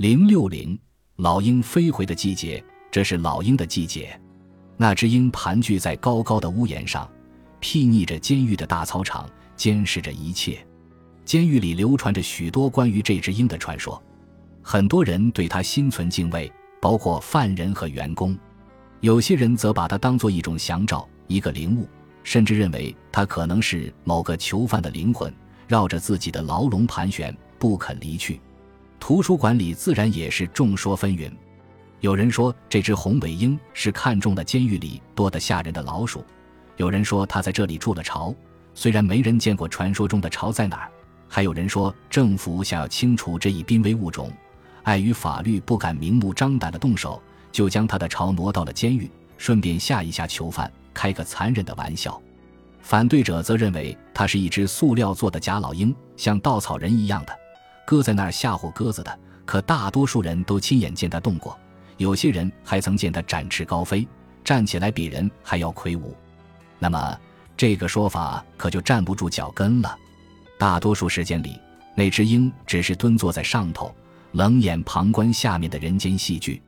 零六零，老鹰飞回的季节，这是老鹰的季节。那只鹰盘踞在高高的屋檐上，睥睨着监狱的大操场，监视着一切。监狱里流传着许多关于这只鹰的传说，很多人对它心存敬畏，包括犯人和员工。有些人则把它当作一种祥兆，一个灵物，甚至认为它可能是某个囚犯的灵魂，绕着自己的牢笼盘旋，不肯离去。图书馆里自然也是众说纷纭。有人说这只红尾鹰是看中了监狱里多得吓人的老鼠，有人说它在这里筑了巢，虽然没人见过传说中的巢在哪儿。还有人说政府想要清除这一濒危物种，碍于法律不敢明目张胆的动手，就将它的巢挪到了监狱，顺便吓一吓囚犯，开个残忍的玩笑。反对者则认为它是一只塑料做的假老鹰，像稻草人一样的。搁在那儿吓唬鸽子的，可大多数人都亲眼见它动过，有些人还曾见它展翅高飞，站起来比人还要魁梧。那么这个说法可就站不住脚跟了。大多数时间里，那只鹰只是蹲坐在上头，冷眼旁观下面的人间戏剧。